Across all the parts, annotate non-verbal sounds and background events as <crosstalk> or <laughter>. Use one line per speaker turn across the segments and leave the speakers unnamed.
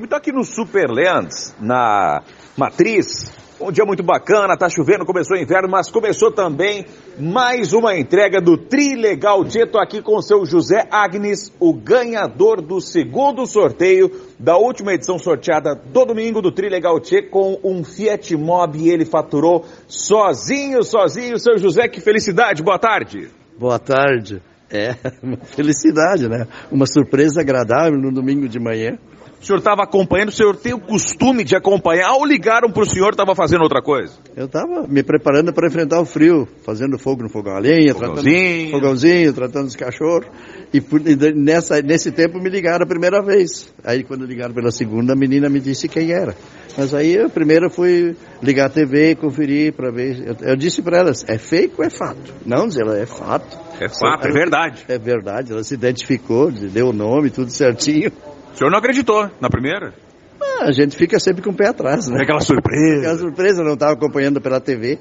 Estou aqui no Superlands, na Matriz. Um dia muito bacana, tá chovendo, começou o inverno, mas começou também mais uma entrega do Trilegal. Tô aqui com o seu José Agnes, o ganhador do segundo sorteio da última edição sorteada do domingo do Trilegal Tchê com um Fiat Mobi. Ele faturou sozinho, sozinho. Seu José, que felicidade. Boa tarde.
Boa tarde. É, <laughs> uma felicidade, né? Uma surpresa agradável no domingo de manhã.
O senhor estava acompanhando, o senhor tem o costume de acompanhar ou ligaram para o senhor estava fazendo outra coisa?
Eu estava me preparando para enfrentar o frio, fazendo fogo no fogão a lenha,
fogãozinho,
tratando, fogãozinho, tratando os cachorros. E, e nessa, nesse tempo me ligaram a primeira vez. Aí quando ligaram pela segunda, a menina me disse quem era. Mas aí a primeira foi ligar a TV, conferir para ver. Eu, eu disse para elas, é fake ou é fato? Não, diz ela, é fato.
É fato, é verdade.
É verdade, ela se identificou, deu o nome, tudo certinho.
O senhor não acreditou na primeira?
Ah, a gente fica sempre com o pé atrás, né?
Aquela surpresa.
Aquela surpresa, não estava acompanhando pela TV.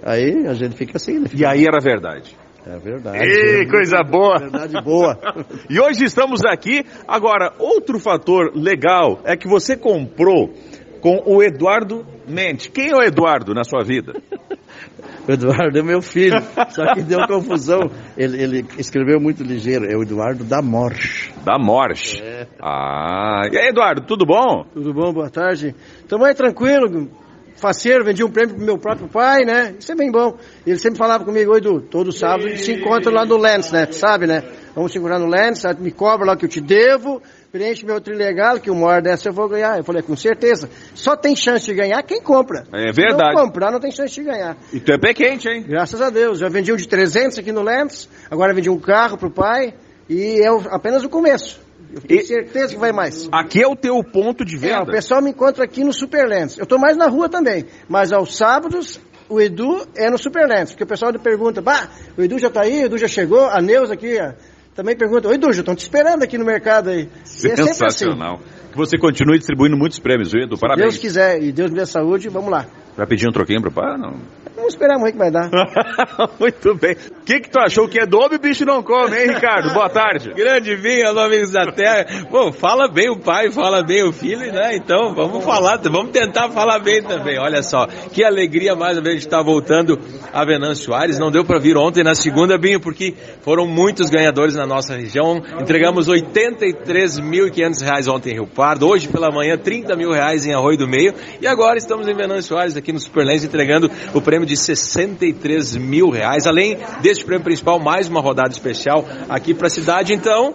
Aí a gente fica assim, né? Fica
e aí era verdade.
É verdade.
Ei, coisa boa!
Verdade boa. <laughs>
e hoje estamos aqui. Agora, outro fator legal é que você comprou com o Eduardo Mente. Quem é o Eduardo na sua vida? <laughs>
O Eduardo é meu filho, só que deu confusão. Ele, ele escreveu muito ligeiro, é o Eduardo da Morche.
Da Morche. É. Ah, e aí, Eduardo, tudo bom?
Tudo bom, boa tarde. Tamo aí tranquilo, faceiro, vendi um prêmio pro meu próprio pai, né? Isso é bem bom. Ele sempre falava comigo, Edu, todo sábado a gente se encontra lá no Lens, né? Sabe, né? Vamos segurar no Lens, me cobra lá que eu te devo, preenche meu trilegal, que uma hora dessa eu vou ganhar. Eu falei, com certeza. Só tem chance de ganhar quem compra.
É verdade.
Se não comprar, não tem chance de ganhar.
E tu é pé quente, hein?
Graças a Deus. Já vendi um de 300 aqui no Lens, agora vendi um carro pro pai, e é apenas o começo. Eu tenho e certeza que vai mais.
Aqui é o teu ponto de venda?
É, o pessoal me encontra aqui no Superlands. Eu estou mais na rua também, mas aos sábados o Edu é no Superlands, porque o pessoal me pergunta, bah, o Edu já está aí, o Edu já chegou, a Neuza aqui também pergunta, oi Edu, já estão te esperando aqui no mercado aí.
Sensacional. É assim. Que você continue distribuindo muitos prêmios, viu, Edu? Parabéns.
Se Deus quiser e Deus me dê saúde, vamos lá.
Vai pedir um troquinho pro pai? Não.
Vamos esperar muito que vai dar. <laughs>
muito bem. O que, que tu achou que é dobe, bicho não come, hein, Ricardo? Boa tarde. <laughs>
Grande vinho, amigos da terra. Bom, fala bem o pai, fala bem o filho, né? Então, vamos falar, vamos tentar falar bem também. Olha só, que alegria mais uma vez de estar voltando a Venâncio Soares. Não deu para vir ontem na segunda, Binho, porque foram muitos ganhadores na nossa região. Entregamos 83.500 reais ontem em Rio Pardo. Hoje pela manhã, 30 mil reais em Arroio do Meio. E agora estamos em Venâncio Soares, aqui no Superlens, entregando o prêmio de 63 mil reais. Além deste prêmio principal, mais uma rodada especial aqui para a cidade. Então,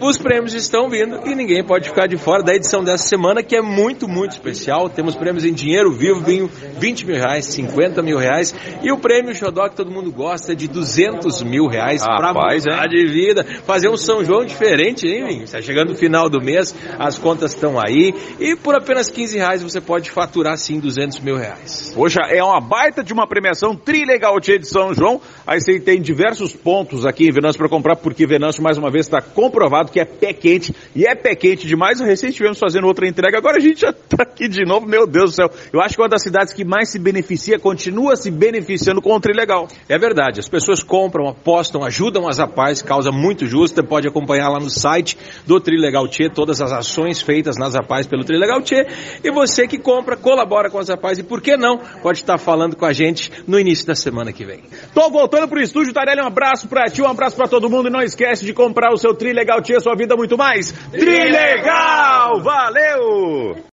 os prêmios estão vindo e ninguém pode ficar de fora da edição dessa semana, que é muito, muito especial. Temos prêmios em dinheiro vivo, vinho 20 mil reais, 50 mil reais. E o prêmio Xodó, que todo mundo gosta, é de 200 mil reais para mudar de vida. Fazer um São João diferente, hein, Vinho? Está chegando o final do mês, as contas estão aí. E por apenas 15 reais você pode faturar, sim, 200 mil reais.
Poxa, é uma baita de uma premiação Trilegal de São João. Aí você tem diversos pontos aqui em Venâncio para comprar, porque Venâncio, mais uma vez, está comprovado que é pé quente, e é pé quente demais. Recente estivemos fazendo outra entrega, agora a gente já está aqui de novo, meu Deus do céu. Eu acho que uma das cidades que mais se beneficia, continua se beneficiando com o Trilegal.
É verdade, as pessoas compram, apostam, ajudam as APAES, causa muito justa, pode acompanhar lá no site do Trilegal Tchê, todas as ações feitas nas APAES pelo Trilegal Tchê, e você que compra, colabora com as APAES, e por que não, pode estar falando com a gente no início da semana que vem.
Tô voltando pro estúdio, Tarelli, um abraço pra ti, um abraço pra todo mundo, e não esquece de comprar o seu Trilegal Tchê, sua vida muito mais. Trilegal! Valeu!